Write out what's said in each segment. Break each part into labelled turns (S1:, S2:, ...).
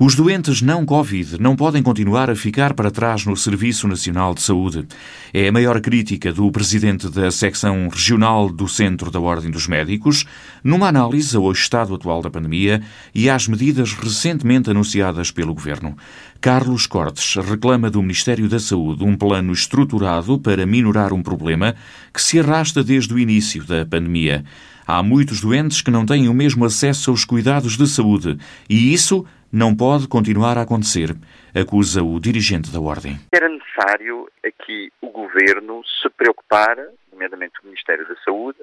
S1: Os doentes não Covid não podem continuar a ficar para trás no Serviço Nacional de Saúde. É a maior crítica do presidente da secção regional do Centro da Ordem dos Médicos, numa análise ao estado atual da pandemia e às medidas recentemente anunciadas pelo governo. Carlos Cortes reclama do Ministério da Saúde um plano estruturado para minorar um problema que se arrasta desde o início da pandemia. Há muitos doentes que não têm o mesmo acesso aos cuidados de saúde e isso não pode continuar a acontecer, acusa o dirigente da Ordem.
S2: Era necessário aqui o Governo se preocupar, nomeadamente o Ministério da Saúde,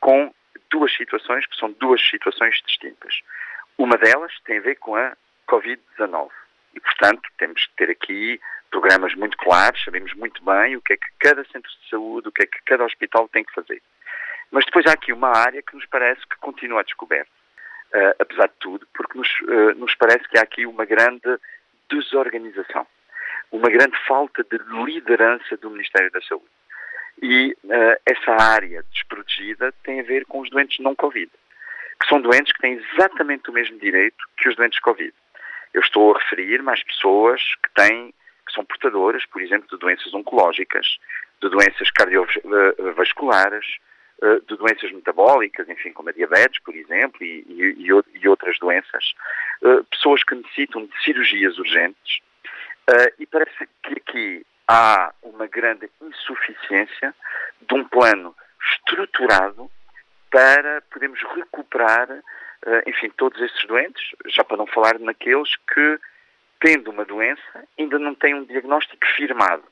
S2: com duas situações que são duas situações distintas. Uma delas tem a ver com a Covid-19 e, portanto, temos que ter aqui programas muito claros, sabemos muito bem o que é que cada centro de saúde, o que é que cada hospital tem que fazer. Mas depois há aqui uma área que nos parece que continua a uh, apesar de tudo, porque nos, uh, nos parece que há aqui uma grande desorganização, uma grande falta de liderança do Ministério da Saúde. E uh, essa área desprotegida tem a ver com os doentes não Covid, que são doentes que têm exatamente o mesmo direito que os doentes Covid. Eu estou a referir-me às pessoas que têm, que são portadoras, por exemplo, de doenças oncológicas, de doenças cardiovasculares, de doenças metabólicas, enfim, como a diabetes, por exemplo, e, e, e outras doenças, eh, pessoas que necessitam de cirurgias urgentes, eh, e parece que aqui há uma grande insuficiência de um plano estruturado para podermos recuperar, enfim, todos estes doentes, já para não falar naqueles que, tendo uma doença, ainda não têm um diagnóstico firmado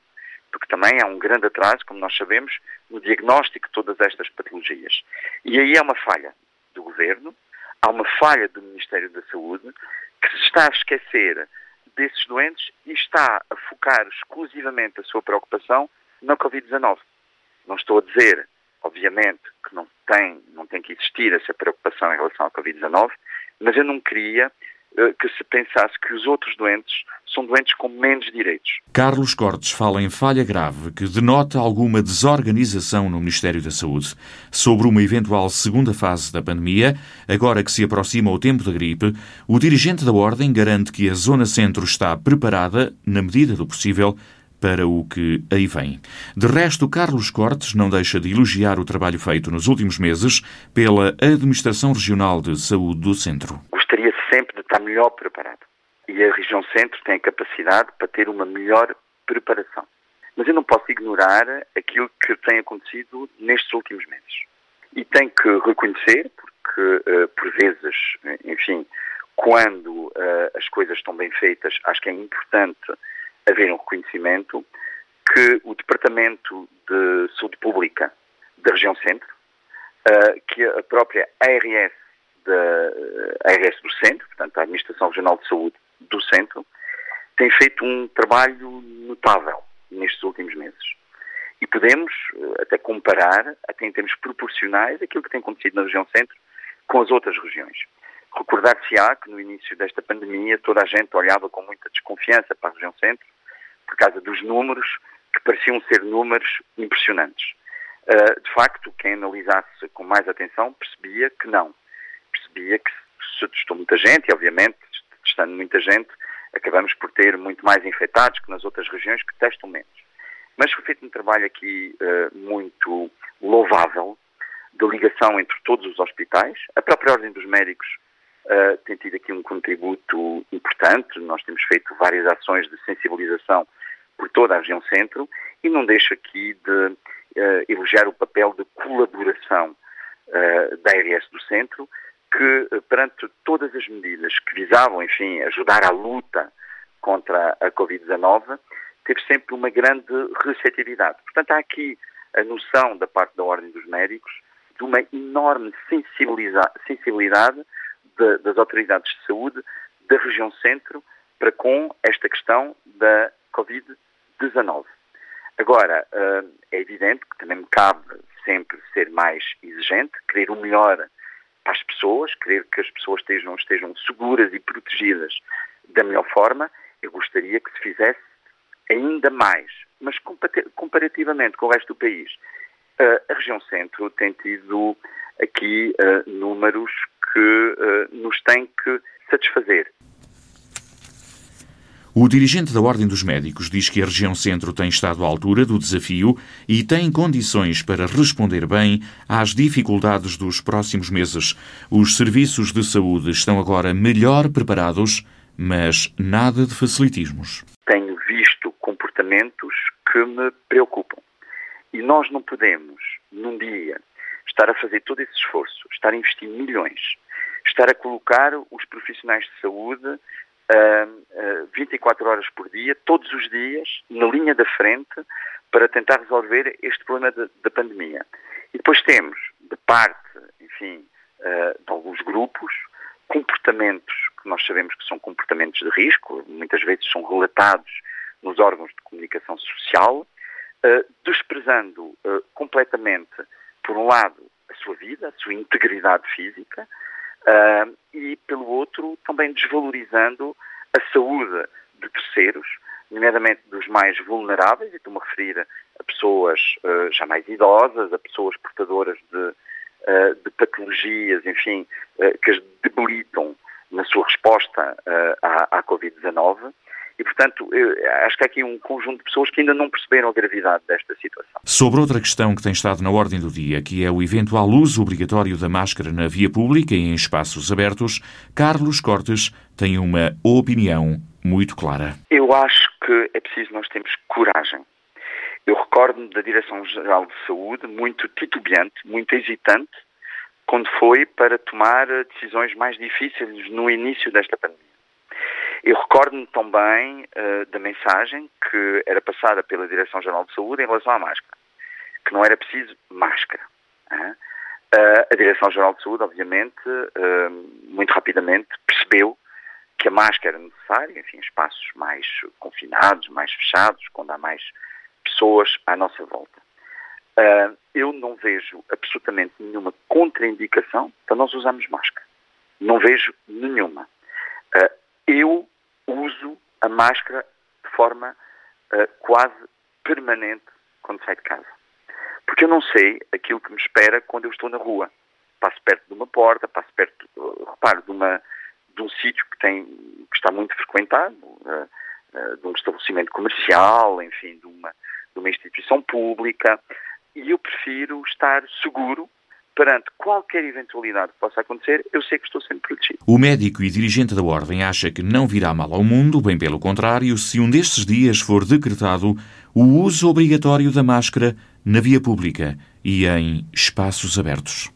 S2: porque também há um grande atraso, como nós sabemos, no diagnóstico de todas estas patologias. E aí há uma falha do Governo, há uma falha do Ministério da Saúde, que se está a esquecer desses doentes e está a focar exclusivamente a sua preocupação na Covid-19. Não estou a dizer, obviamente, que não tem, não tem que existir essa preocupação em relação à Covid-19, mas eu não queria que se pensasse que os outros doentes são doentes com menos direitos.
S1: Carlos Cortes fala em falha grave que denota alguma desorganização no Ministério da Saúde. Sobre uma eventual segunda fase da pandemia, agora que se aproxima o tempo da gripe, o dirigente da Ordem garante que a Zona Centro está preparada, na medida do possível, para o que aí vem. De resto, Carlos Cortes não deixa de elogiar o trabalho feito nos últimos meses pela Administração Regional de Saúde do Centro
S2: estar melhor preparado. E a região centro tem a capacidade para ter uma melhor preparação. Mas eu não posso ignorar aquilo que tem acontecido nestes últimos meses. E tenho que reconhecer, porque uh, por vezes, enfim, quando uh, as coisas estão bem feitas, acho que é importante haver um reconhecimento que o Departamento de Saúde Pública da região centro, uh, que a própria ARS da ARS do Centro, portanto, a Administração Regional de Saúde do Centro, tem feito um trabalho notável nestes últimos meses. E podemos eh, até comparar, até em termos proporcionais, aquilo que tem acontecido na região centro com as outras regiões. Recordar-se-á que no início desta pandemia toda a gente olhava com muita desconfiança para a região centro por causa dos números que pareciam ser números impressionantes. Uh, de facto, quem analisasse com mais atenção percebia que não percebia que testou muita gente, e obviamente, testando muita gente, acabamos por ter muito mais infectados que nas outras regiões que testam menos. Mas foi feito um trabalho aqui uh, muito louvável de ligação entre todos os hospitais. A própria Ordem dos Médicos uh, tem tido aqui um contributo importante. Nós temos feito várias ações de sensibilização por toda a região centro e não deixo aqui de uh, elogiar o papel de colaboração da ARS do centro, que, eh, perante todas as medidas que visavam, enfim, ajudar à luta contra a Covid-19, teve sempre uma grande receptividade. Portanto, há aqui a noção da parte da Ordem dos Médicos de uma enorme sensibilidade de, das autoridades de saúde da região centro para com esta questão da Covid-19. Agora, eh, é evidente que também me cabe sempre ser mais exigente, querer o melhor para as pessoas, querer que as pessoas estejam, estejam seguras e protegidas da melhor forma, eu gostaria que se fizesse ainda mais. Mas comparativamente com o resto do país, a região centro tem tido aqui uh, números que uh, nos têm que satisfazer.
S1: O dirigente da Ordem dos Médicos diz que a região centro tem estado à altura do desafio e tem condições para responder bem às dificuldades dos próximos meses. Os serviços de saúde estão agora melhor preparados, mas nada de facilitismos.
S2: Tenho visto comportamentos que me preocupam. E nós não podemos, num dia, estar a fazer todo esse esforço, estar a investir milhões, estar a colocar os profissionais de saúde uh, uh, 24 horas por dia, todos os dias, na linha da frente, para tentar resolver este problema da pandemia. E depois temos, de parte, enfim, uh, de alguns grupos, comportamentos que nós sabemos que são comportamentos de risco, muitas vezes são relatados nos órgãos de comunicação social, uh, desprezando completamente, por um lado, a sua vida, a sua integridade física, uh, e, pelo outro, também desvalorizando a saúde de terceiros, nomeadamente dos mais vulneráveis, e estou-me a referir a pessoas uh, já mais idosas, a pessoas portadoras de, uh, de patologias, enfim, uh, que as debilitam na sua resposta à, à Covid-19 e, portanto, acho que há aqui um conjunto de pessoas que ainda não perceberam a gravidade desta situação.
S1: Sobre outra questão que tem estado na ordem do dia, que é o eventual uso obrigatório da máscara na via pública e em espaços abertos, Carlos Cortes tem uma opinião muito clara.
S2: Eu acho que é preciso nós termos coragem. Eu recordo-me da Direção-Geral de Saúde muito titubeante, muito hesitante, quando foi para tomar decisões mais difíceis no início desta pandemia. Eu recordo-me também uh, da mensagem que era passada pela Direção-Geral de Saúde em relação à máscara, que não era preciso máscara. Uh, a Direção-Geral de Saúde, obviamente, uh, muito rapidamente percebeu que a máscara era necessária, enfim, espaços mais confinados, mais fechados, quando há mais pessoas à nossa volta. Uh, eu não vejo absolutamente nenhuma contraindicação para nós usarmos máscara. Não vejo nenhuma. Uh, eu uso a máscara de forma uh, quase permanente quando saio de casa. Porque eu não sei aquilo que me espera quando eu estou na rua. Passo perto de uma porta, passo perto, uh, reparo, de, uma, de um sítio que, que está muito frequentado, uh, de um estabelecimento comercial, enfim, de uma, de uma instituição pública, e eu prefiro estar seguro perante qualquer eventualidade que possa acontecer, eu sei que estou sempre protegido.
S1: O médico e dirigente da Ordem acha que não virá mal ao mundo, bem pelo contrário, se um destes dias for decretado o uso obrigatório da máscara na via pública e em espaços abertos.